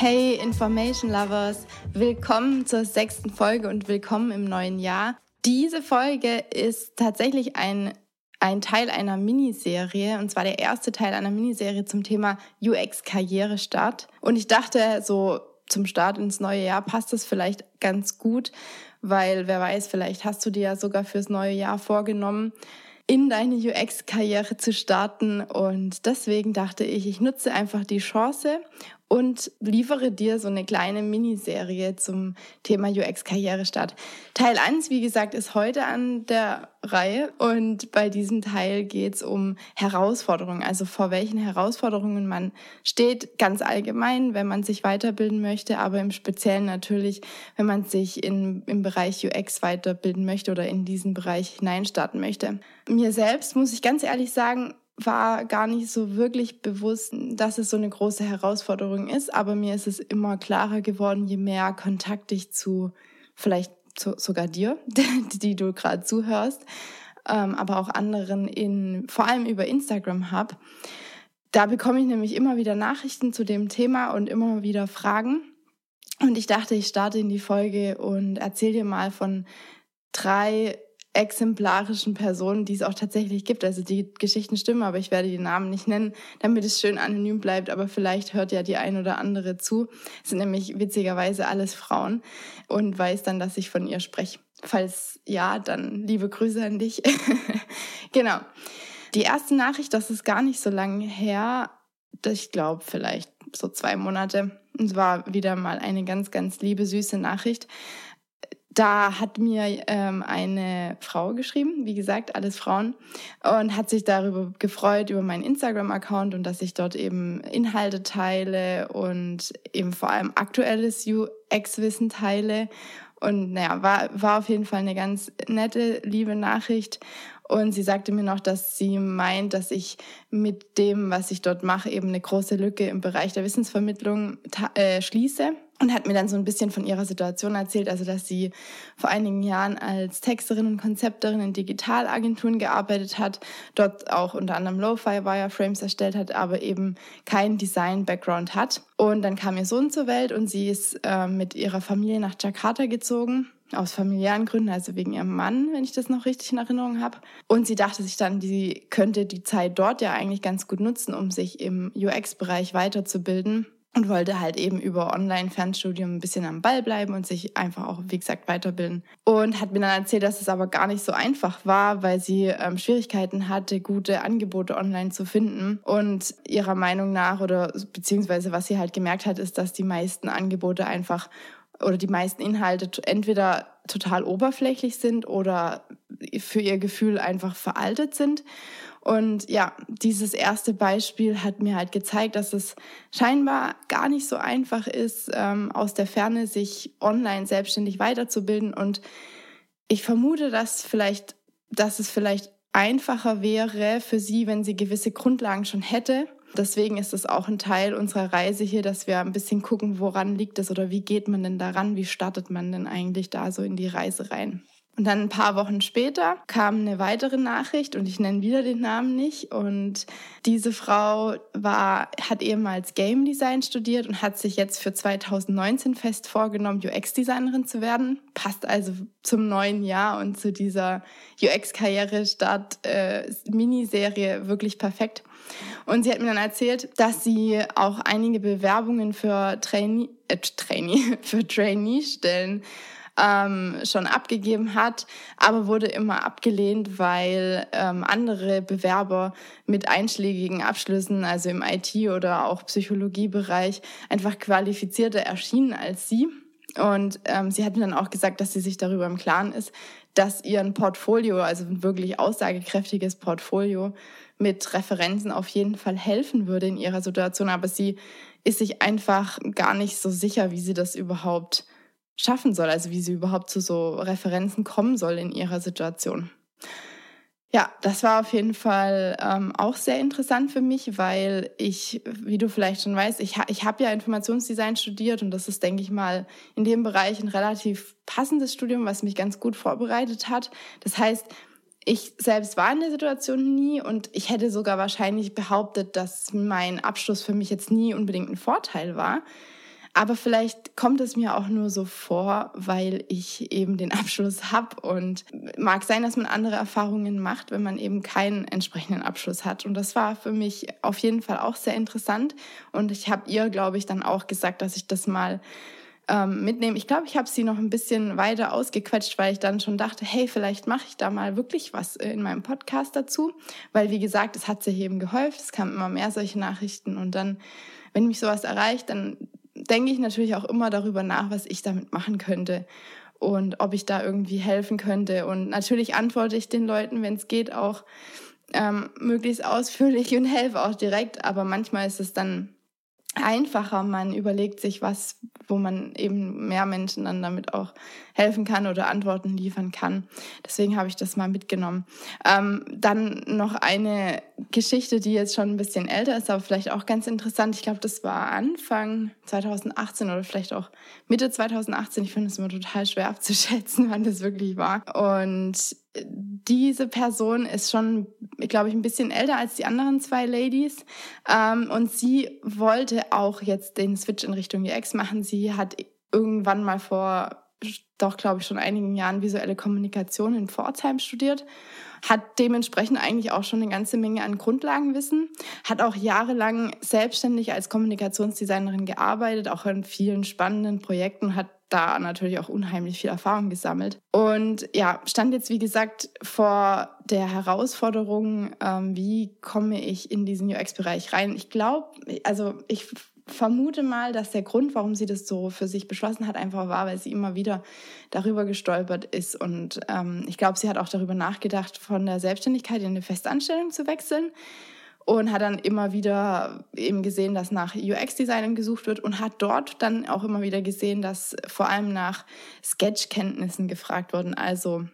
Hey Information Lovers, willkommen zur sechsten Folge und willkommen im neuen Jahr. Diese Folge ist tatsächlich ein, ein Teil einer Miniserie und zwar der erste Teil einer Miniserie zum Thema UX-Karrierestart. Und ich dachte, so zum Start ins neue Jahr passt das vielleicht ganz gut, weil wer weiß, vielleicht hast du dir ja sogar fürs neue Jahr vorgenommen, in deine UX-Karriere zu starten. Und deswegen dachte ich, ich nutze einfach die Chance und liefere dir so eine kleine Miniserie zum Thema UX-Karrierestart. Teil 1, wie gesagt, ist heute an der Reihe und bei diesem Teil geht es um Herausforderungen, also vor welchen Herausforderungen man steht, ganz allgemein, wenn man sich weiterbilden möchte, aber im Speziellen natürlich, wenn man sich in, im Bereich UX weiterbilden möchte oder in diesen Bereich hineinstarten möchte. Mir selbst, muss ich ganz ehrlich sagen, war gar nicht so wirklich bewusst, dass es so eine große Herausforderung ist, aber mir ist es immer klarer geworden, je mehr Kontakt ich zu vielleicht zu, sogar dir, die du gerade zuhörst, ähm, aber auch anderen in vor allem über Instagram habe. Da bekomme ich nämlich immer wieder Nachrichten zu dem Thema und immer wieder Fragen. Und ich dachte, ich starte in die Folge und erzähle dir mal von drei exemplarischen Personen, die es auch tatsächlich gibt. Also die Geschichten stimmen, aber ich werde die Namen nicht nennen, damit es schön anonym bleibt. Aber vielleicht hört ja die ein oder andere zu. Es sind nämlich witzigerweise alles Frauen und weiß dann, dass ich von ihr spreche. Falls ja, dann liebe Grüße an dich. genau. Die erste Nachricht, das ist gar nicht so lange her. Ich glaube vielleicht so zwei Monate. Es war wieder mal eine ganz, ganz liebe, süße Nachricht da hat mir ähm, eine Frau geschrieben, wie gesagt, alles Frauen, und hat sich darüber gefreut, über meinen Instagram-Account und dass ich dort eben Inhalte teile und eben vor allem aktuelles UX-Wissen teile. Und naja, war, war auf jeden Fall eine ganz nette, liebe Nachricht. Und sie sagte mir noch, dass sie meint, dass ich mit dem, was ich dort mache, eben eine große Lücke im Bereich der Wissensvermittlung äh, schließe. Und hat mir dann so ein bisschen von ihrer Situation erzählt, also dass sie vor einigen Jahren als Texterin und Konzepterin in Digitalagenturen gearbeitet hat, dort auch unter anderem Lo-Fi Wireframes erstellt hat, aber eben keinen Design-Background hat. Und dann kam ihr Sohn zur Welt und sie ist äh, mit ihrer Familie nach Jakarta gezogen aus familiären Gründen, also wegen ihrem Mann, wenn ich das noch richtig in Erinnerung habe. Und sie dachte sich dann, sie könnte die Zeit dort ja eigentlich ganz gut nutzen, um sich im UX-Bereich weiterzubilden und wollte halt eben über Online-Fernstudium ein bisschen am Ball bleiben und sich einfach auch, wie gesagt, weiterbilden. Und hat mir dann erzählt, dass es aber gar nicht so einfach war, weil sie ähm, Schwierigkeiten hatte, gute Angebote online zu finden. Und ihrer Meinung nach oder beziehungsweise was sie halt gemerkt hat, ist, dass die meisten Angebote einfach oder die meisten Inhalte entweder total oberflächlich sind oder für ihr Gefühl einfach veraltet sind. Und ja, dieses erste Beispiel hat mir halt gezeigt, dass es scheinbar gar nicht so einfach ist, ähm, aus der Ferne sich online selbstständig weiterzubilden. Und ich vermute, dass vielleicht, dass es vielleicht einfacher wäre für sie, wenn sie gewisse Grundlagen schon hätte Deswegen ist es auch ein Teil unserer Reise hier, dass wir ein bisschen gucken, woran liegt es oder wie geht man denn daran, wie startet man denn eigentlich da so in die Reise rein. Und dann ein paar Wochen später kam eine weitere Nachricht und ich nenne wieder den Namen nicht. Und diese Frau war, hat ehemals Game Design studiert und hat sich jetzt für 2019 fest vorgenommen, UX-Designerin zu werden. Passt also zum neuen Jahr und zu dieser UX-Karriere-Start-Miniserie äh, wirklich perfekt. Und sie hat mir dann erzählt, dass sie auch einige Bewerbungen für Trainee, äh, Trainee, für Trainee-Stellen ähm, schon abgegeben hat, aber wurde immer abgelehnt, weil ähm, andere Bewerber mit einschlägigen Abschlüssen, also im IT- oder auch Psychologiebereich, einfach qualifizierter erschienen als sie. Und ähm, sie hat mir dann auch gesagt, dass sie sich darüber im Klaren ist, dass ihr ein Portfolio, also ein wirklich aussagekräftiges Portfolio mit Referenzen auf jeden Fall helfen würde in ihrer Situation. Aber sie ist sich einfach gar nicht so sicher, wie sie das überhaupt schaffen soll, also wie sie überhaupt zu so Referenzen kommen soll in ihrer Situation. Ja, das war auf jeden Fall ähm, auch sehr interessant für mich, weil ich, wie du vielleicht schon weißt, ich, ich habe ja Informationsdesign studiert und das ist, denke ich mal, in dem Bereich ein relativ passendes Studium, was mich ganz gut vorbereitet hat. Das heißt, ich selbst war in der Situation nie und ich hätte sogar wahrscheinlich behauptet, dass mein Abschluss für mich jetzt nie unbedingt ein Vorteil war. Aber vielleicht kommt es mir auch nur so vor, weil ich eben den Abschluss habe und mag sein, dass man andere Erfahrungen macht, wenn man eben keinen entsprechenden Abschluss hat. Und das war für mich auf jeden Fall auch sehr interessant. Und ich habe ihr, glaube ich, dann auch gesagt, dass ich das mal ähm, mitnehmen. Ich glaube, ich habe sie noch ein bisschen weiter ausgequetscht, weil ich dann schon dachte, hey, vielleicht mache ich da mal wirklich was in meinem Podcast dazu. Weil, wie gesagt, es hat sich eben gehäuft, es kamen immer mehr solche Nachrichten und dann, wenn mich sowas erreicht, dann denke ich natürlich auch immer darüber nach, was ich damit machen könnte und ob ich da irgendwie helfen könnte. Und natürlich antworte ich den Leuten, wenn es geht, auch ähm, möglichst ausführlich und helfe auch direkt. Aber manchmal ist es dann einfacher. Man überlegt sich was, wo man eben mehr Menschen dann damit auch helfen kann oder Antworten liefern kann. Deswegen habe ich das mal mitgenommen. Ähm, dann noch eine Geschichte, die jetzt schon ein bisschen älter ist, aber vielleicht auch ganz interessant. Ich glaube, das war Anfang 2018 oder vielleicht auch Mitte 2018. Ich finde es immer total schwer abzuschätzen, wann das wirklich war. Und diese Person ist schon, glaube ich, ein bisschen älter als die anderen zwei Ladies. Ähm, und sie wollte auch jetzt den Switch in Richtung UX machen. Sie hat irgendwann mal vor, doch, glaube ich, schon einigen Jahren visuelle Kommunikation in Pforzheim studiert hat dementsprechend eigentlich auch schon eine ganze Menge an Grundlagenwissen, hat auch jahrelang selbstständig als Kommunikationsdesignerin gearbeitet, auch in vielen spannenden Projekten, hat da natürlich auch unheimlich viel Erfahrung gesammelt. Und ja, stand jetzt, wie gesagt, vor der Herausforderung, ähm, wie komme ich in diesen UX-Bereich rein. Ich glaube, also ich vermute mal, dass der Grund, warum sie das so für sich beschlossen hat, einfach war, weil sie immer wieder darüber gestolpert ist. Und ähm, ich glaube, sie hat auch darüber nachgedacht, von der Selbstständigkeit in eine Festanstellung zu wechseln und hat dann immer wieder eben gesehen, dass nach UX-Designern gesucht wird und hat dort dann auch immer wieder gesehen, dass vor allem nach Sketch-Kenntnissen gefragt wurden, also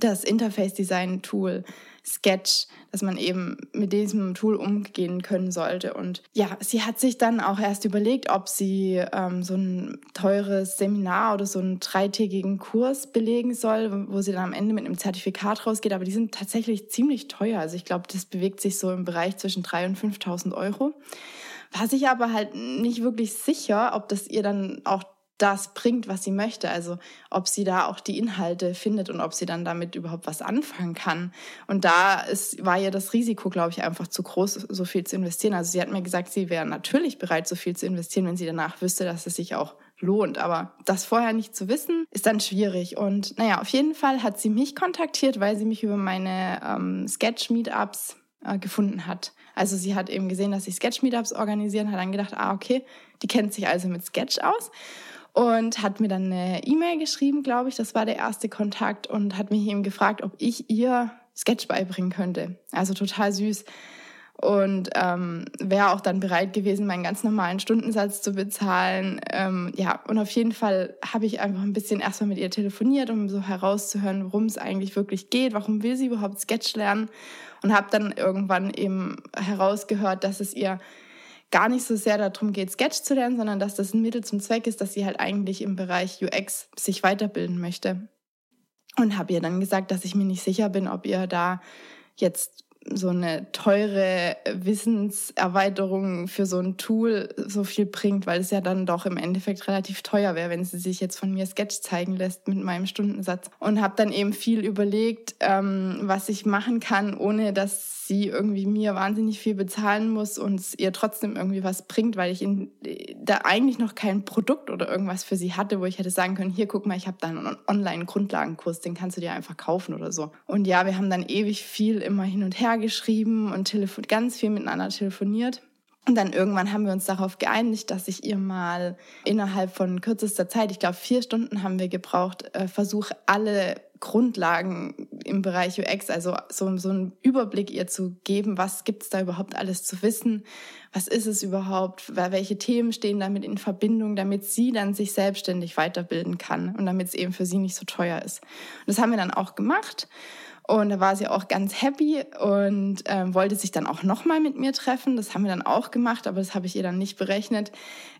das Interface-Design-Tool Sketch, dass man eben mit diesem Tool umgehen können sollte. Und ja, sie hat sich dann auch erst überlegt, ob sie ähm, so ein teures Seminar oder so einen dreitägigen Kurs belegen soll, wo sie dann am Ende mit einem Zertifikat rausgeht. Aber die sind tatsächlich ziemlich teuer. Also ich glaube, das bewegt sich so im Bereich zwischen 3.000 und 5.000 Euro. War sich aber halt nicht wirklich sicher, ob das ihr dann auch das bringt, was sie möchte. Also ob sie da auch die Inhalte findet und ob sie dann damit überhaupt was anfangen kann. Und da ist, war ihr das Risiko, glaube ich, einfach zu groß, so viel zu investieren. Also sie hat mir gesagt, sie wäre natürlich bereit, so viel zu investieren, wenn sie danach wüsste, dass es sich auch lohnt. Aber das vorher nicht zu wissen, ist dann schwierig. Und naja, auf jeden Fall hat sie mich kontaktiert, weil sie mich über meine ähm, Sketch-Meetups äh, gefunden hat. Also sie hat eben gesehen, dass ich Sketch-Meetups organisieren, hat dann gedacht, ah, okay, die kennt sich also mit Sketch aus und hat mir dann eine E-Mail geschrieben, glaube ich, das war der erste Kontakt und hat mich eben gefragt, ob ich ihr Sketch beibringen könnte. Also total süß und ähm, wäre auch dann bereit gewesen, meinen ganz normalen Stundensatz zu bezahlen. Ähm, ja, und auf jeden Fall habe ich einfach ein bisschen erstmal mit ihr telefoniert, um so herauszuhören, worum es eigentlich wirklich geht, warum will sie überhaupt Sketch lernen und habe dann irgendwann eben herausgehört, dass es ihr gar nicht so sehr darum geht, Sketch zu lernen, sondern dass das ein Mittel zum Zweck ist, dass sie halt eigentlich im Bereich UX sich weiterbilden möchte. Und habe ihr dann gesagt, dass ich mir nicht sicher bin, ob ihr da jetzt so eine teure Wissenserweiterung für so ein Tool so viel bringt, weil es ja dann doch im Endeffekt relativ teuer wäre, wenn sie sich jetzt von mir Sketch zeigen lässt mit meinem Stundensatz. Und habe dann eben viel überlegt, ähm, was ich machen kann, ohne dass sie irgendwie mir wahnsinnig viel bezahlen muss und es ihr trotzdem irgendwie was bringt, weil ich in, da eigentlich noch kein Produkt oder irgendwas für sie hatte, wo ich hätte sagen können, hier guck mal, ich habe da einen Online-Grundlagenkurs, den kannst du dir einfach kaufen oder so. Und ja, wir haben dann ewig viel immer hin und her geschrieben und ganz viel miteinander telefoniert. Und dann irgendwann haben wir uns darauf geeinigt, dass ich ihr mal innerhalb von kürzester Zeit, ich glaube vier Stunden haben wir gebraucht, äh, versuche alle Grundlagen im Bereich UX, also so, so einen Überblick ihr zu geben, was gibt's da überhaupt alles zu wissen, was ist es überhaupt, welche Themen stehen damit in Verbindung, damit sie dann sich selbstständig weiterbilden kann und damit es eben für sie nicht so teuer ist. Und das haben wir dann auch gemacht. Und da war sie auch ganz happy und ähm, wollte sich dann auch nochmal mit mir treffen. Das haben wir dann auch gemacht, aber das habe ich ihr dann nicht berechnet,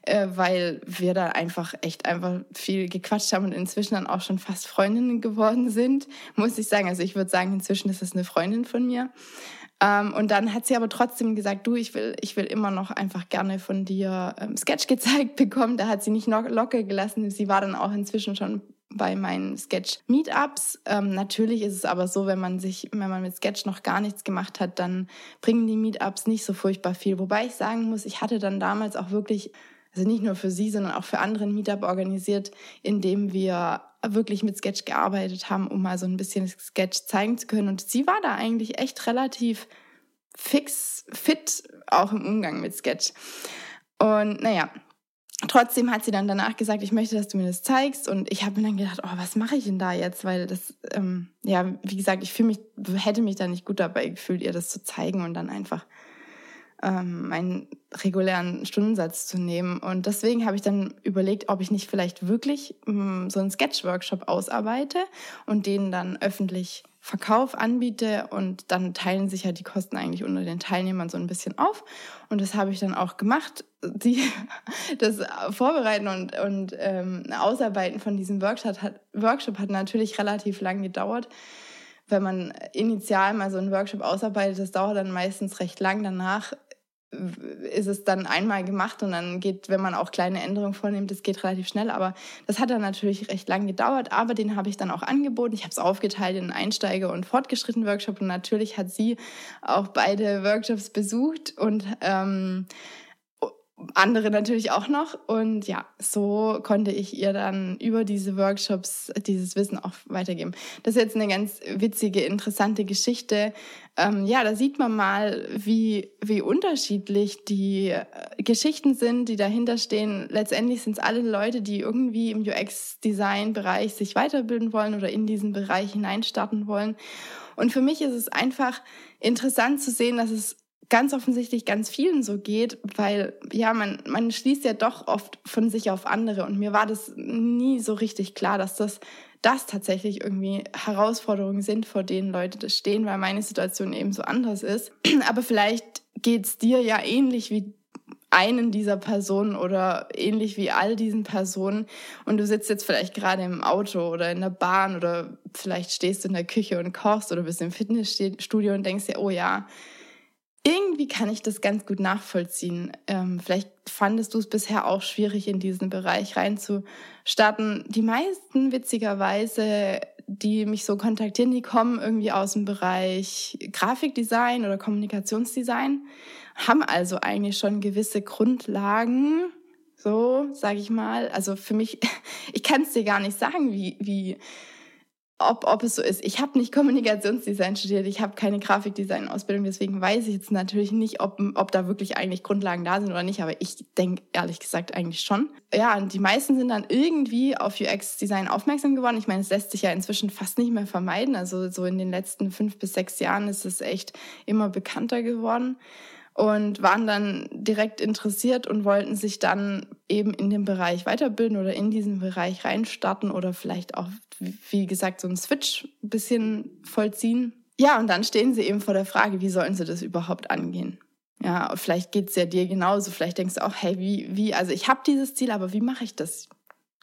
äh, weil wir da einfach echt einfach viel gequatscht haben und inzwischen dann auch schon fast Freundinnen geworden sind, muss ich sagen. Also ich würde sagen, inzwischen ist es eine Freundin von mir. Ähm, und dann hat sie aber trotzdem gesagt, du, ich will, ich will immer noch einfach gerne von dir ähm, Sketch gezeigt bekommen. Da hat sie nicht locker gelassen. Sie war dann auch inzwischen schon bei meinen Sketch-Meetups. Ähm, natürlich ist es aber so, wenn man sich, wenn man mit Sketch noch gar nichts gemacht hat, dann bringen die Meetups nicht so furchtbar viel. Wobei ich sagen muss, ich hatte dann damals auch wirklich, also nicht nur für sie, sondern auch für andere Meetup organisiert, indem wir wirklich mit Sketch gearbeitet haben, um mal so ein bisschen Sketch zeigen zu können. Und sie war da eigentlich echt relativ fix, fit, auch im Umgang mit Sketch. Und naja, trotzdem hat sie dann danach gesagt, ich möchte, dass du mir das zeigst. Und ich habe mir dann gedacht, oh, was mache ich denn da jetzt? Weil das, ähm, ja, wie gesagt, ich fühle mich, hätte mich da nicht gut dabei gefühlt, ihr das zu zeigen und dann einfach ähm, meinen regulären Stundensatz zu nehmen. Und deswegen habe ich dann überlegt, ob ich nicht vielleicht wirklich ähm, so einen Sketch-Workshop ausarbeite und den dann öffentlich Verkauf anbiete und dann teilen sich ja die Kosten eigentlich unter den Teilnehmern so ein bisschen auf. Und das habe ich dann auch gemacht. Die, das Vorbereiten und, und ähm, Ausarbeiten von diesem Workshop hat, Workshop hat natürlich relativ lang gedauert. Wenn man initial mal so einen Workshop ausarbeitet, das dauert dann meistens recht lang. Danach ist es dann einmal gemacht und dann geht, wenn man auch kleine Änderungen vornimmt, das geht relativ schnell. Aber das hat dann natürlich recht lang gedauert, aber den habe ich dann auch angeboten. Ich habe es aufgeteilt in Einsteiger- und fortgeschritten Workshop und natürlich hat sie auch beide Workshops besucht und ähm, andere natürlich auch noch. Und ja, so konnte ich ihr dann über diese Workshops dieses Wissen auch weitergeben. Das ist jetzt eine ganz witzige, interessante Geschichte. Ähm, ja, da sieht man mal, wie, wie unterschiedlich die äh, Geschichten sind, die dahinter stehen. Letztendlich sind es alle Leute, die irgendwie im UX-Design-Bereich sich weiterbilden wollen oder in diesen Bereich hineinstarten wollen. Und für mich ist es einfach interessant zu sehen, dass es ganz offensichtlich ganz vielen so geht, weil ja, man, man schließt ja doch oft von sich auf andere und mir war das nie so richtig klar, dass das, das tatsächlich irgendwie Herausforderungen sind, vor denen Leute das stehen, weil meine Situation eben so anders ist. Aber vielleicht geht's dir ja ähnlich wie einen dieser Personen oder ähnlich wie all diesen Personen und du sitzt jetzt vielleicht gerade im Auto oder in der Bahn oder vielleicht stehst du in der Küche und kochst oder bist im Fitnessstudio und denkst dir, oh ja, irgendwie kann ich das ganz gut nachvollziehen. Ähm, vielleicht fandest du es bisher auch schwierig, in diesen Bereich reinzustarten. Die meisten, witzigerweise, die mich so kontaktieren, die kommen irgendwie aus dem Bereich Grafikdesign oder Kommunikationsdesign, haben also eigentlich schon gewisse Grundlagen, so sage ich mal. Also für mich, ich kann es dir gar nicht sagen, wie, wie ob, ob es so ist. Ich habe nicht Kommunikationsdesign studiert, ich habe keine Grafikdesign-Ausbildung, deswegen weiß ich jetzt natürlich nicht, ob, ob da wirklich eigentlich Grundlagen da sind oder nicht, aber ich denke ehrlich gesagt eigentlich schon. Ja, und die meisten sind dann irgendwie auf UX-Design aufmerksam geworden. Ich meine, es lässt sich ja inzwischen fast nicht mehr vermeiden. Also so in den letzten fünf bis sechs Jahren ist es echt immer bekannter geworden und waren dann direkt interessiert und wollten sich dann eben in dem Bereich weiterbilden oder in diesen Bereich reinstarten oder vielleicht auch, wie gesagt, so einen Switch ein bisschen vollziehen. Ja, und dann stehen sie eben vor der Frage, wie sollen sie das überhaupt angehen? Ja, vielleicht geht's ja dir genauso. Vielleicht denkst du auch, hey, wie, wie, also ich habe dieses Ziel, aber wie mache ich das?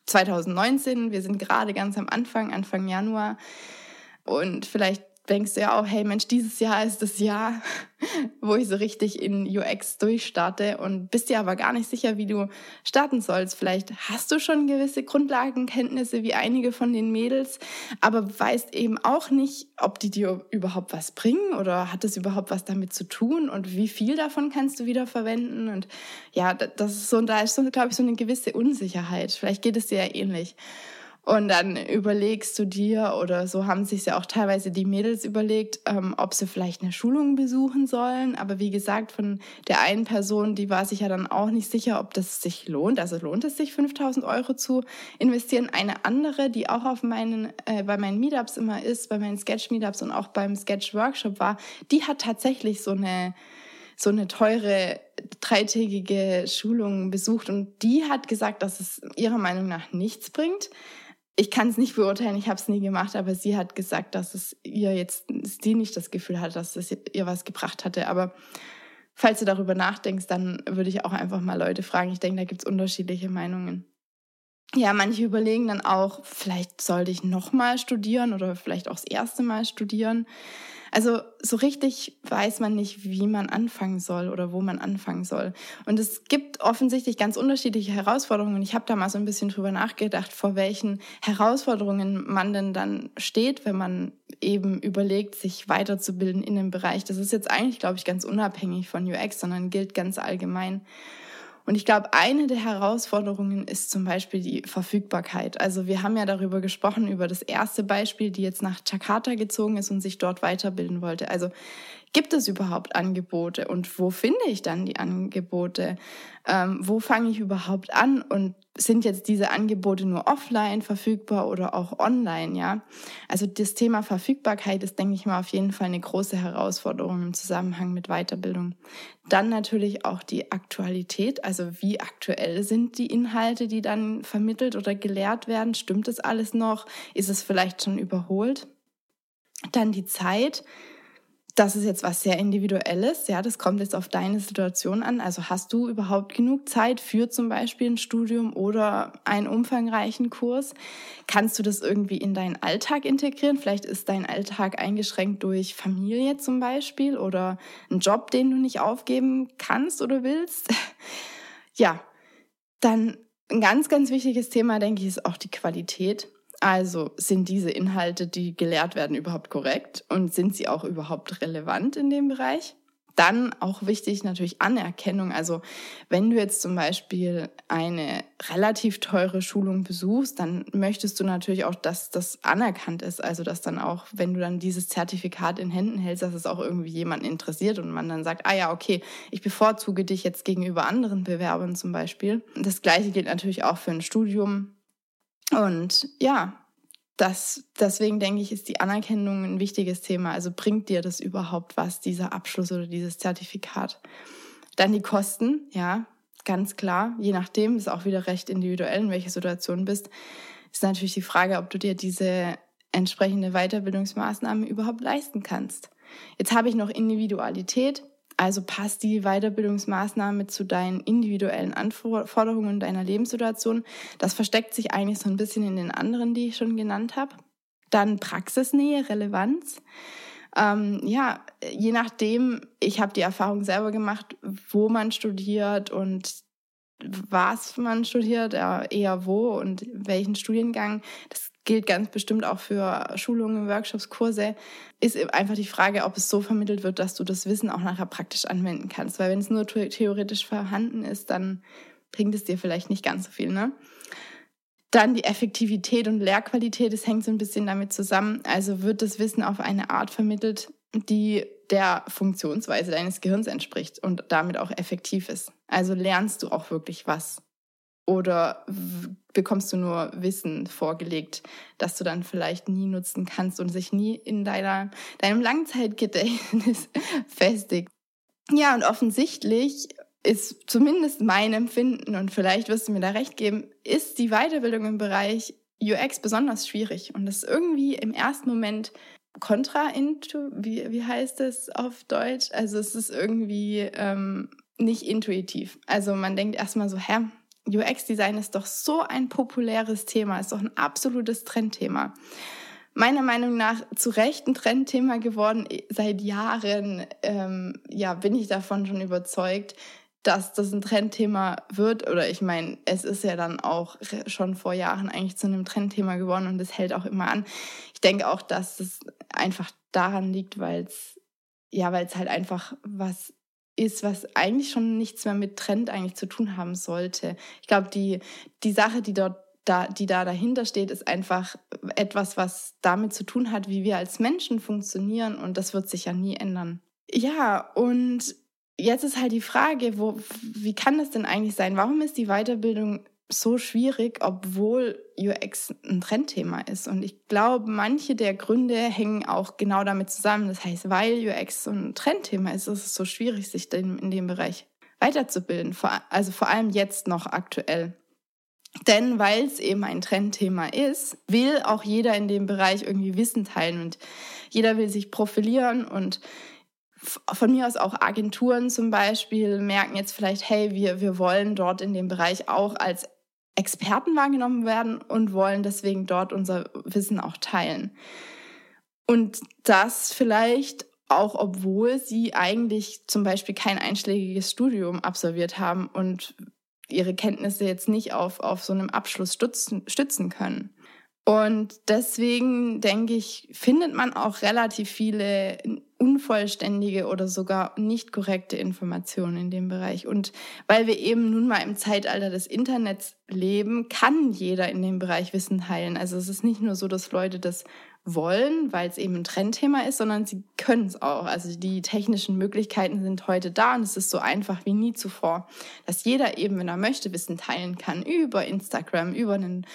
2019, wir sind gerade ganz am Anfang, Anfang Januar. Und vielleicht denkst du ja auch, hey Mensch, dieses Jahr ist das Jahr, wo ich so richtig in UX durchstarte und bist dir aber gar nicht sicher, wie du starten sollst. Vielleicht hast du schon gewisse Grundlagenkenntnisse wie einige von den Mädels, aber weißt eben auch nicht, ob die dir überhaupt was bringen oder hat es überhaupt was damit zu tun und wie viel davon kannst du wieder verwenden und ja, das ist so, da ist so, glaube ich, so eine gewisse Unsicherheit. Vielleicht geht es dir ja ähnlich. Und dann überlegst du dir, oder so haben sich ja auch teilweise die Mädels überlegt, ähm, ob sie vielleicht eine Schulung besuchen sollen. Aber wie gesagt, von der einen Person, die war sich ja dann auch nicht sicher, ob das sich lohnt. Also lohnt es sich, 5000 Euro zu investieren. Eine andere, die auch auf meinen, äh, bei meinen Meetups immer ist, bei meinen Sketch-Meetups und auch beim Sketch-Workshop war, die hat tatsächlich so eine, so eine teure dreitägige Schulung besucht und die hat gesagt, dass es ihrer Meinung nach nichts bringt ich kann es nicht beurteilen, ich habe es nie gemacht, aber sie hat gesagt, dass es ihr jetzt, sie nicht das Gefühl hat, dass es ihr was gebracht hatte. Aber falls du darüber nachdenkst, dann würde ich auch einfach mal Leute fragen. Ich denke, da gibt es unterschiedliche Meinungen. Ja, manche überlegen dann auch, vielleicht sollte ich nochmal studieren oder vielleicht auch das erste Mal studieren. Also so richtig weiß man nicht, wie man anfangen soll oder wo man anfangen soll. Und es gibt offensichtlich ganz unterschiedliche Herausforderungen. Ich habe da mal so ein bisschen drüber nachgedacht, vor welchen Herausforderungen man denn dann steht, wenn man eben überlegt, sich weiterzubilden in dem Bereich. Das ist jetzt eigentlich, glaube ich, ganz unabhängig von UX, sondern gilt ganz allgemein. Und ich glaube, eine der Herausforderungen ist zum Beispiel die Verfügbarkeit. Also wir haben ja darüber gesprochen, über das erste Beispiel, die jetzt nach Jakarta gezogen ist und sich dort weiterbilden wollte. Also gibt es überhaupt Angebote und wo finde ich dann die Angebote? Ähm, wo fange ich überhaupt an? Und sind jetzt diese Angebote nur offline verfügbar oder auch online, ja? Also das Thema Verfügbarkeit ist, denke ich mal, auf jeden Fall eine große Herausforderung im Zusammenhang mit Weiterbildung. Dann natürlich auch die Aktualität, also wie aktuell sind die Inhalte, die dann vermittelt oder gelehrt werden? Stimmt das alles noch? Ist es vielleicht schon überholt? Dann die Zeit das ist jetzt was sehr Individuelles, ja, das kommt jetzt auf deine Situation an. Also hast du überhaupt genug Zeit für zum Beispiel ein Studium oder einen umfangreichen Kurs? Kannst du das irgendwie in deinen Alltag integrieren? Vielleicht ist dein Alltag eingeschränkt durch Familie zum Beispiel oder einen Job, den du nicht aufgeben kannst oder willst. ja, dann ein ganz, ganz wichtiges Thema, denke ich, ist auch die Qualität. Also sind diese Inhalte, die gelehrt werden, überhaupt korrekt und sind sie auch überhaupt relevant in dem Bereich? Dann auch wichtig natürlich Anerkennung. Also wenn du jetzt zum Beispiel eine relativ teure Schulung besuchst, dann möchtest du natürlich auch, dass das anerkannt ist. Also dass dann auch, wenn du dann dieses Zertifikat in Händen hältst, dass es auch irgendwie jemanden interessiert und man dann sagt, ah ja, okay, ich bevorzuge dich jetzt gegenüber anderen Bewerbern zum Beispiel. Das gleiche gilt natürlich auch für ein Studium. Und ja, das, deswegen denke ich, ist die Anerkennung ein wichtiges Thema. Also bringt dir das überhaupt was, dieser Abschluss oder dieses Zertifikat? Dann die Kosten, ja, ganz klar. Je nachdem, ist auch wieder recht individuell, in welcher Situation bist, ist natürlich die Frage, ob du dir diese entsprechende Weiterbildungsmaßnahmen überhaupt leisten kannst. Jetzt habe ich noch Individualität. Also passt die Weiterbildungsmaßnahme zu deinen individuellen Anforderungen deiner Lebenssituation. Das versteckt sich eigentlich so ein bisschen in den anderen, die ich schon genannt habe. Dann Praxisnähe, Relevanz. Ähm, ja, je nachdem, ich habe die Erfahrung selber gemacht, wo man studiert und was man studiert, eher wo und welchen Studiengang. Das gilt ganz bestimmt auch für Schulungen, Workshops, Kurse, ist einfach die Frage, ob es so vermittelt wird, dass du das Wissen auch nachher praktisch anwenden kannst. Weil wenn es nur theoretisch vorhanden ist, dann bringt es dir vielleicht nicht ganz so viel. Ne? Dann die Effektivität und Lehrqualität, das hängt so ein bisschen damit zusammen. Also wird das Wissen auf eine Art vermittelt, die der Funktionsweise deines Gehirns entspricht und damit auch effektiv ist. Also lernst du auch wirklich was oder bekommst du nur Wissen vorgelegt, das du dann vielleicht nie nutzen kannst und sich nie in deiner, deinem Langzeitgedächtnis festigt? Ja, und offensichtlich ist zumindest mein Empfinden, und vielleicht wirst du mir da recht geben, ist die Weiterbildung im Bereich UX besonders schwierig. Und das ist irgendwie im ersten Moment kontraintu, wie, wie heißt es auf Deutsch? Also es ist irgendwie ähm, nicht intuitiv. Also man denkt erstmal so, hä, UX-Design ist doch so ein populäres Thema, ist doch ein absolutes Trendthema. Meiner Meinung nach zu Recht ein Trendthema geworden. Seit Jahren ähm, ja, bin ich davon schon überzeugt, dass das ein Trendthema wird. Oder ich meine, es ist ja dann auch schon vor Jahren eigentlich zu einem Trendthema geworden und es hält auch immer an. Ich denke auch, dass es einfach daran liegt, weil es ja, weil es halt einfach was ist, was eigentlich schon nichts mehr mit Trend eigentlich zu tun haben sollte. Ich glaube, die, die Sache, die dort da, die da dahinter steht, ist einfach etwas, was damit zu tun hat, wie wir als Menschen funktionieren und das wird sich ja nie ändern. Ja, und jetzt ist halt die Frage, wo, wie kann das denn eigentlich sein? Warum ist die Weiterbildung so schwierig, obwohl UX ein Trendthema ist. Und ich glaube, manche der Gründe hängen auch genau damit zusammen. Das heißt, weil UX so ein Trendthema ist, ist es so schwierig, sich in dem Bereich weiterzubilden. Also vor allem jetzt noch aktuell. Denn weil es eben ein Trendthema ist, will auch jeder in dem Bereich irgendwie Wissen teilen und jeder will sich profilieren und von mir aus auch Agenturen zum Beispiel merken jetzt vielleicht, hey, wir, wir wollen dort in dem Bereich auch als Experten wahrgenommen werden und wollen deswegen dort unser Wissen auch teilen. Und das vielleicht auch obwohl sie eigentlich zum Beispiel kein einschlägiges Studium absolviert haben und ihre Kenntnisse jetzt nicht auf, auf so einem Abschluss stützen, stützen können. Und deswegen denke ich, findet man auch relativ viele unvollständige oder sogar nicht korrekte Informationen in dem Bereich. Und weil wir eben nun mal im Zeitalter des Internets leben, kann jeder in dem Bereich Wissen teilen. Also es ist nicht nur so, dass Leute das wollen, weil es eben ein Trendthema ist, sondern sie können es auch. Also die technischen Möglichkeiten sind heute da und es ist so einfach wie nie zuvor, dass jeder eben, wenn er möchte, Wissen teilen kann über Instagram, über einen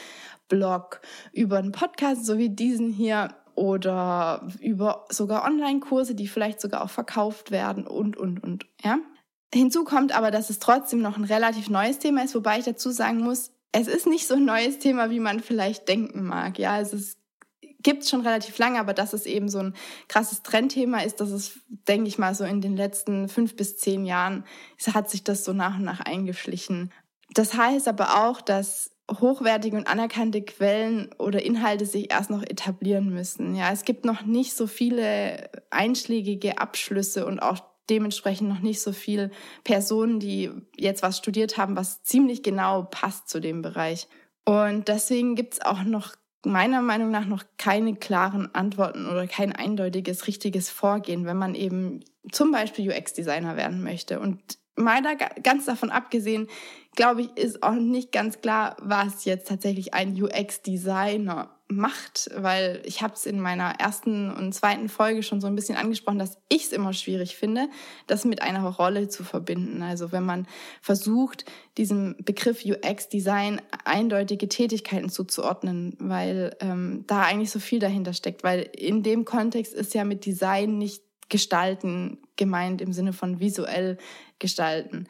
Blog, über einen Podcast, so wie diesen hier oder über sogar Online-Kurse, die vielleicht sogar auch verkauft werden und, und, und, ja. Hinzu kommt aber, dass es trotzdem noch ein relativ neues Thema ist, wobei ich dazu sagen muss, es ist nicht so ein neues Thema, wie man vielleicht denken mag. Ja, es ist gibt es schon relativ lange, aber dass es eben so ein krasses Trendthema ist, dass es, denke ich mal, so in den letzten fünf bis zehn Jahren hat sich das so nach und nach eingeschlichen. Das heißt aber auch, dass hochwertige und anerkannte Quellen oder Inhalte sich erst noch etablieren müssen. Ja, es gibt noch nicht so viele einschlägige Abschlüsse und auch dementsprechend noch nicht so viele Personen, die jetzt was studiert haben, was ziemlich genau passt zu dem Bereich. Und deswegen gibt es auch noch meiner Meinung nach noch keine klaren Antworten oder kein eindeutiges, richtiges Vorgehen, wenn man eben zum Beispiel UX-Designer werden möchte. Und meiner ganz davon abgesehen, glaube ich, ist auch nicht ganz klar, was jetzt tatsächlich ein UX-Designer macht, weil ich habe es in meiner ersten und zweiten Folge schon so ein bisschen angesprochen, dass ich es immer schwierig finde, das mit einer Rolle zu verbinden. Also wenn man versucht, diesem Begriff UX-Design eindeutige Tätigkeiten zuzuordnen, weil ähm, da eigentlich so viel dahinter steckt, weil in dem Kontext ist ja mit Design nicht gestalten gemeint im Sinne von visuell gestalten.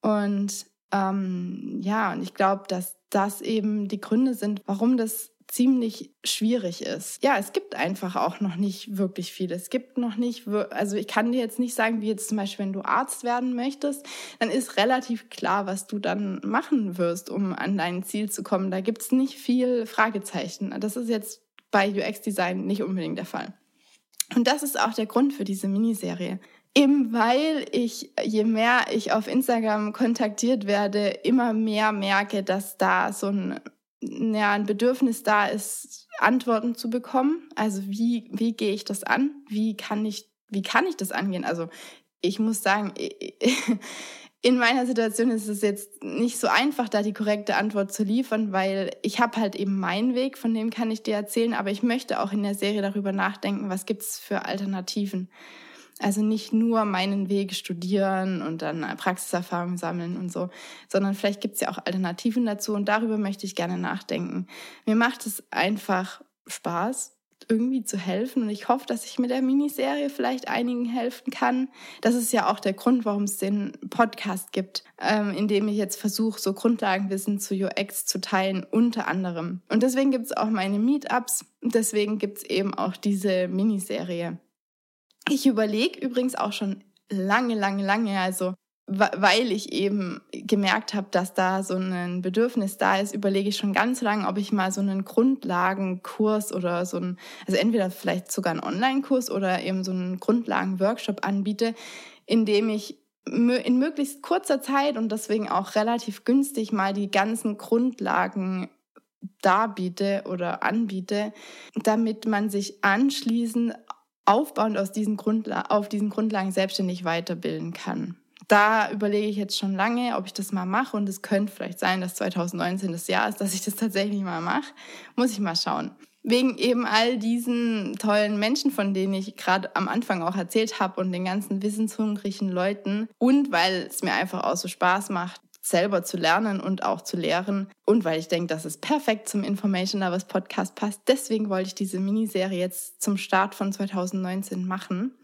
Und ähm, ja, und ich glaube, dass das eben die Gründe sind, warum das ziemlich schwierig ist. Ja, es gibt einfach auch noch nicht wirklich viel. Es gibt noch nicht, also ich kann dir jetzt nicht sagen, wie jetzt zum Beispiel, wenn du Arzt werden möchtest, dann ist relativ klar, was du dann machen wirst, um an dein Ziel zu kommen. Da gibt es nicht viel Fragezeichen. Das ist jetzt bei UX-Design nicht unbedingt der Fall. Und das ist auch der Grund für diese Miniserie. Eben weil ich, je mehr ich auf Instagram kontaktiert werde, immer mehr merke, dass da so ein, ja, ein Bedürfnis da ist, Antworten zu bekommen. Also wie, wie gehe ich das an? Wie kann ich, wie kann ich das angehen? Also ich muss sagen, in meiner Situation ist es jetzt nicht so einfach, da die korrekte Antwort zu liefern, weil ich habe halt eben meinen Weg, von dem kann ich dir erzählen, aber ich möchte auch in der Serie darüber nachdenken, was gibt's für Alternativen. Also nicht nur meinen Weg studieren und dann Praxiserfahrung sammeln und so, sondern vielleicht gibt's ja auch Alternativen dazu und darüber möchte ich gerne nachdenken. Mir macht es einfach Spaß, irgendwie zu helfen. Und ich hoffe, dass ich mit der Miniserie vielleicht einigen helfen kann. Das ist ja auch der Grund, warum es den Podcast gibt, ähm, in dem ich jetzt versuche, so Grundlagenwissen zu UX zu teilen, unter anderem. Und deswegen gibt es auch meine Meetups. Deswegen gibt es eben auch diese Miniserie. Ich überlege übrigens auch schon lange, lange, lange, also weil ich eben gemerkt habe, dass da so ein Bedürfnis da ist, überlege ich schon ganz lange, ob ich mal so einen Grundlagenkurs oder so ein, also entweder vielleicht sogar einen Online-Kurs oder eben so einen Grundlagenworkshop anbiete, in dem ich in möglichst kurzer Zeit und deswegen auch relativ günstig mal die ganzen Grundlagen darbiete oder anbiete, damit man sich anschließend aufbauend aus diesen Grundla auf diesen Grundlagen selbstständig weiterbilden kann da überlege ich jetzt schon lange, ob ich das mal mache. Und es könnte vielleicht sein, dass 2019 das Jahr ist, dass ich das tatsächlich mal mache. Muss ich mal schauen. Wegen eben all diesen tollen Menschen, von denen ich gerade am Anfang auch erzählt habe und den ganzen wissenshungrigen Leuten. Und weil es mir einfach auch so Spaß macht, selber zu lernen und auch zu lehren. Und weil ich denke, dass es perfekt zum Information Lovers Podcast passt. Deswegen wollte ich diese Miniserie jetzt zum Start von 2019 machen.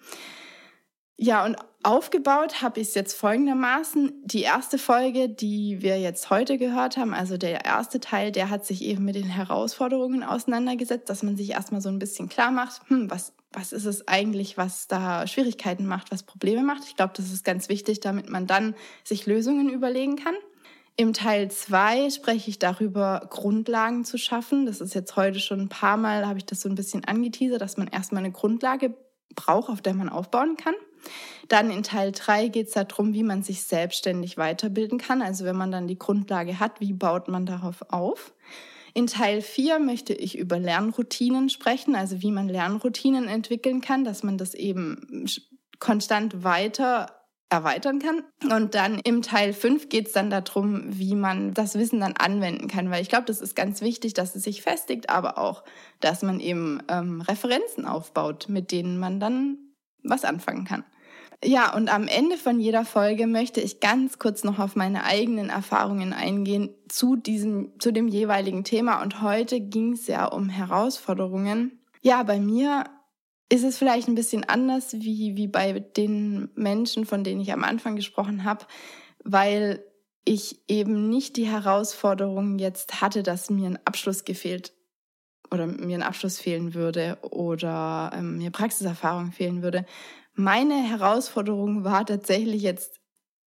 Ja, und aufgebaut habe ich es jetzt folgendermaßen. Die erste Folge, die wir jetzt heute gehört haben, also der erste Teil, der hat sich eben mit den Herausforderungen auseinandergesetzt, dass man sich erstmal so ein bisschen klar macht, hm, was, was ist es eigentlich, was da Schwierigkeiten macht, was Probleme macht. Ich glaube, das ist ganz wichtig, damit man dann sich Lösungen überlegen kann. Im Teil zwei spreche ich darüber, Grundlagen zu schaffen. Das ist jetzt heute schon ein paar Mal, habe ich das so ein bisschen angeteasert, dass man erstmal eine Grundlage braucht, auf der man aufbauen kann. Dann in Teil 3 geht es darum, wie man sich selbstständig weiterbilden kann. Also wenn man dann die Grundlage hat, wie baut man darauf auf? In Teil 4 möchte ich über Lernroutinen sprechen, also wie man Lernroutinen entwickeln kann, dass man das eben konstant weiter erweitern kann. Und dann im Teil 5 geht es dann darum, wie man das Wissen dann anwenden kann, weil ich glaube, das ist ganz wichtig, dass es sich festigt, aber auch, dass man eben ähm, Referenzen aufbaut, mit denen man dann was anfangen kann. Ja, und am Ende von jeder Folge möchte ich ganz kurz noch auf meine eigenen Erfahrungen eingehen zu diesem, zu dem jeweiligen Thema. Und heute ging es ja um Herausforderungen. Ja, bei mir ist es vielleicht ein bisschen anders wie, wie bei den Menschen, von denen ich am Anfang gesprochen habe, weil ich eben nicht die Herausforderung jetzt hatte, dass mir ein Abschluss gefehlt oder mir ein Abschluss fehlen würde oder ähm, mir Praxiserfahrung fehlen würde, meine Herausforderung war tatsächlich jetzt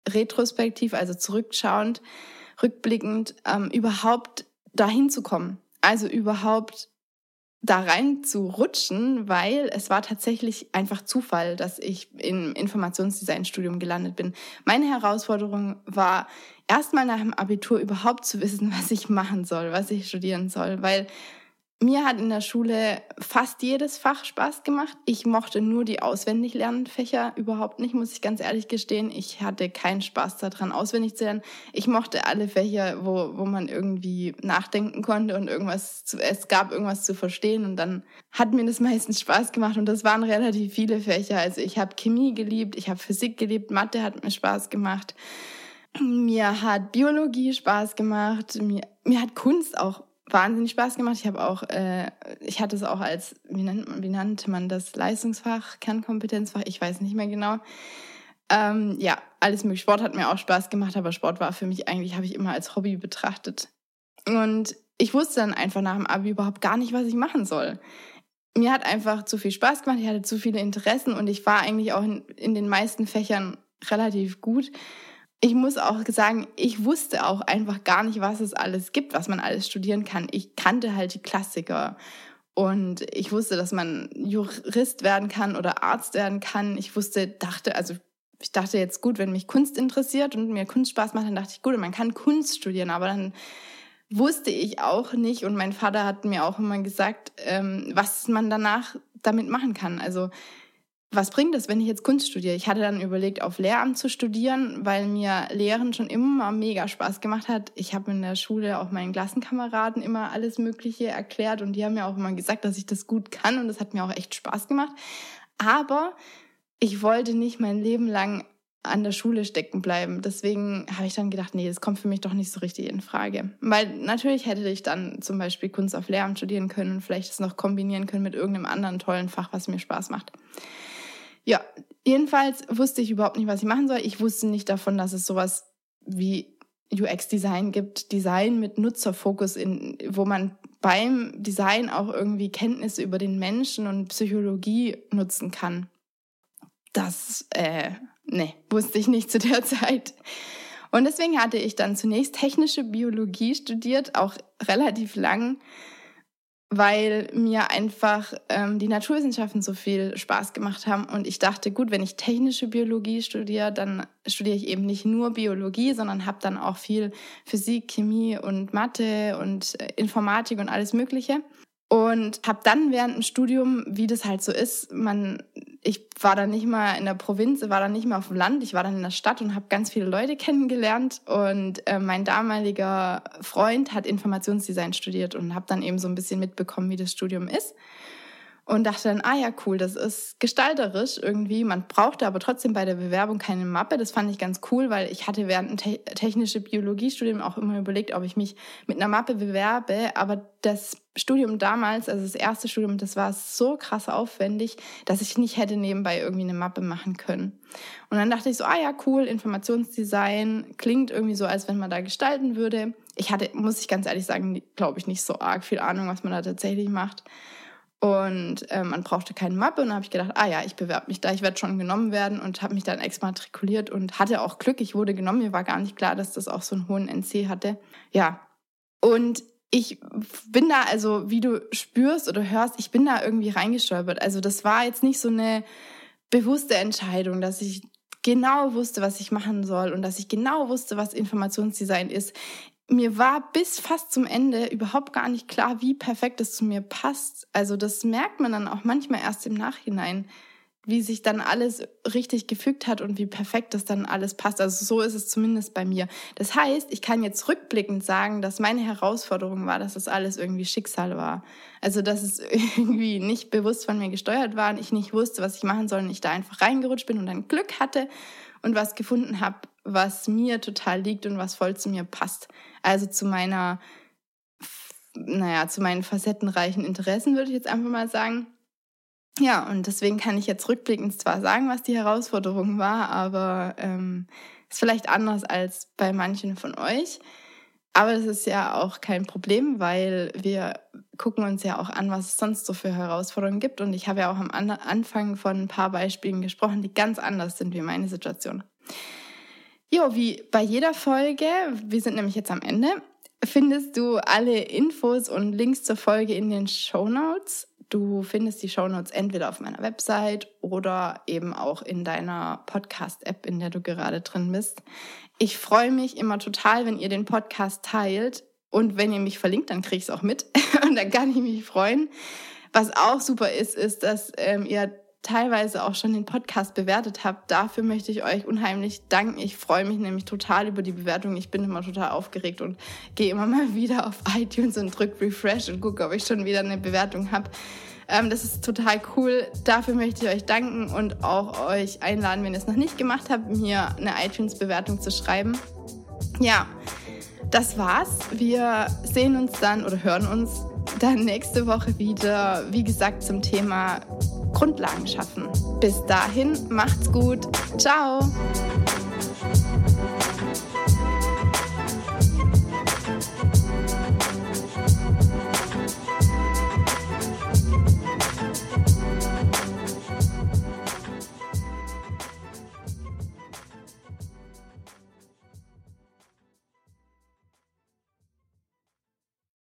retrospektiv, also zurückschauend, rückblickend, ähm, überhaupt dahin zu kommen. Also überhaupt da rein zu rutschen, weil es war tatsächlich einfach Zufall, dass ich im Informationsdesignstudium gelandet bin. Meine Herausforderung war erstmal nach dem Abitur überhaupt zu wissen, was ich machen soll, was ich studieren soll, weil mir hat in der Schule fast jedes Fach Spaß gemacht. Ich mochte nur die auswendig lernenden Fächer überhaupt nicht, muss ich ganz ehrlich gestehen. Ich hatte keinen Spaß daran, auswendig zu lernen. Ich mochte alle Fächer, wo, wo man irgendwie nachdenken konnte und irgendwas zu, es gab irgendwas zu verstehen und dann hat mir das meistens Spaß gemacht und das waren relativ viele Fächer. Also ich habe Chemie geliebt, ich habe Physik geliebt, Mathe hat mir Spaß gemacht. Mir hat Biologie Spaß gemacht, mir, mir hat Kunst auch wahnsinnig Spaß gemacht. Ich habe auch, äh, ich hatte es auch als, wie, nennt, wie nannte man das, Leistungsfach, Kernkompetenzfach, ich weiß nicht mehr genau. Ähm, ja, alles mögliche. Sport hat mir auch Spaß gemacht, aber Sport war für mich eigentlich, habe ich immer als Hobby betrachtet. Und ich wusste dann einfach nach dem Abi überhaupt gar nicht, was ich machen soll. Mir hat einfach zu viel Spaß gemacht, ich hatte zu viele Interessen und ich war eigentlich auch in, in den meisten Fächern relativ gut ich muss auch sagen, ich wusste auch einfach gar nicht, was es alles gibt, was man alles studieren kann. Ich kannte halt die Klassiker und ich wusste, dass man Jurist werden kann oder Arzt werden kann. Ich wusste, dachte, also ich dachte jetzt gut, wenn mich Kunst interessiert und mir Kunst Spaß macht, dann dachte ich gut, man kann Kunst studieren, aber dann wusste ich auch nicht und mein Vater hat mir auch immer gesagt, ähm, was man danach damit machen kann. Also was bringt es, wenn ich jetzt Kunst studiere? Ich hatte dann überlegt, auf Lehramt zu studieren, weil mir Lehren schon immer mega Spaß gemacht hat. Ich habe in der Schule auch meinen Klassenkameraden immer alles Mögliche erklärt und die haben mir auch immer gesagt, dass ich das gut kann und das hat mir auch echt Spaß gemacht. Aber ich wollte nicht mein Leben lang an der Schule stecken bleiben. Deswegen habe ich dann gedacht, nee, das kommt für mich doch nicht so richtig in Frage. Weil natürlich hätte ich dann zum Beispiel Kunst auf Lehramt studieren können und vielleicht das noch kombinieren können mit irgendeinem anderen tollen Fach, was mir Spaß macht. Ja, jedenfalls wusste ich überhaupt nicht, was ich machen soll. Ich wusste nicht davon, dass es sowas wie UX-Design gibt, Design mit Nutzerfokus, in, wo man beim Design auch irgendwie Kenntnisse über den Menschen und Psychologie nutzen kann. Das, äh, ne, wusste ich nicht zu der Zeit. Und deswegen hatte ich dann zunächst technische Biologie studiert, auch relativ lang weil mir einfach ähm, die Naturwissenschaften so viel Spaß gemacht haben. Und ich dachte, gut, wenn ich technische Biologie studiere, dann studiere ich eben nicht nur Biologie, sondern habe dann auch viel Physik, Chemie und Mathe und äh, Informatik und alles Mögliche. Und habe dann während dem Studium, wie das halt so ist, man, ich war dann nicht mal in der Provinz, war dann nicht mal auf dem Land, ich war dann in der Stadt und habe ganz viele Leute kennengelernt. Und äh, mein damaliger Freund hat Informationsdesign studiert und habe dann eben so ein bisschen mitbekommen, wie das Studium ist und dachte dann, ah ja, cool, das ist gestalterisch irgendwie. Man brauchte aber trotzdem bei der Bewerbung keine Mappe. Das fand ich ganz cool, weil ich hatte während dem te technische Biologiestudium auch immer überlegt, ob ich mich mit einer Mappe bewerbe. Aber das Studium damals, also das erste Studium, das war so krass aufwendig, dass ich nicht hätte nebenbei irgendwie eine Mappe machen können. Und dann dachte ich so, ah ja, cool, Informationsdesign klingt irgendwie so, als wenn man da gestalten würde. Ich hatte, muss ich ganz ehrlich sagen, glaube ich, nicht so arg viel Ahnung, was man da tatsächlich macht. Und äh, man brauchte keine Mappe. Und dann habe ich gedacht, ah ja, ich bewerbe mich da, ich werde schon genommen werden und habe mich dann exmatrikuliert und hatte auch Glück, ich wurde genommen. Mir war gar nicht klar, dass das auch so einen hohen NC hatte. Ja. Und ich bin da, also wie du spürst oder hörst, ich bin da irgendwie reingestolpert. Also das war jetzt nicht so eine bewusste Entscheidung, dass ich genau wusste, was ich machen soll und dass ich genau wusste, was Informationsdesign ist. Mir war bis fast zum Ende überhaupt gar nicht klar, wie perfekt es zu mir passt. Also das merkt man dann auch manchmal erst im Nachhinein wie sich dann alles richtig gefügt hat und wie perfekt das dann alles passt. Also so ist es zumindest bei mir. Das heißt, ich kann jetzt rückblickend sagen, dass meine Herausforderung war, dass das alles irgendwie Schicksal war. Also dass es irgendwie nicht bewusst von mir gesteuert war und ich nicht wusste, was ich machen soll und ich da einfach reingerutscht bin und dann Glück hatte und was gefunden habe, was mir total liegt und was voll zu mir passt. Also zu meiner, naja, zu meinen facettenreichen Interessen würde ich jetzt einfach mal sagen. Ja, und deswegen kann ich jetzt rückblickend zwar sagen, was die Herausforderung war, aber ähm, ist vielleicht anders als bei manchen von euch. Aber das ist ja auch kein Problem, weil wir gucken uns ja auch an, was es sonst so für Herausforderungen gibt. Und ich habe ja auch am Anfang von ein paar Beispielen gesprochen, die ganz anders sind wie meine Situation. Jo, wie bei jeder Folge, wir sind nämlich jetzt am Ende, findest du alle Infos und Links zur Folge in den Show Notes. Du findest die Shownotes entweder auf meiner Website oder eben auch in deiner Podcast-App, in der du gerade drin bist. Ich freue mich immer total, wenn ihr den Podcast teilt und wenn ihr mich verlinkt, dann kriege ich es auch mit und dann kann ich mich freuen. Was auch super ist, ist, dass ähm, ihr teilweise auch schon den Podcast bewertet habt. Dafür möchte ich euch unheimlich danken. Ich freue mich nämlich total über die Bewertung. Ich bin immer total aufgeregt und gehe immer mal wieder auf iTunes und drücke Refresh und gucke, ob ich schon wieder eine Bewertung habe. Ähm, das ist total cool. Dafür möchte ich euch danken und auch euch einladen, wenn ihr es noch nicht gemacht habt, mir eine iTunes-Bewertung zu schreiben. Ja, das war's. Wir sehen uns dann oder hören uns dann nächste Woche wieder, wie gesagt, zum Thema Grundlagen schaffen. Bis dahin, macht's gut. Ciao.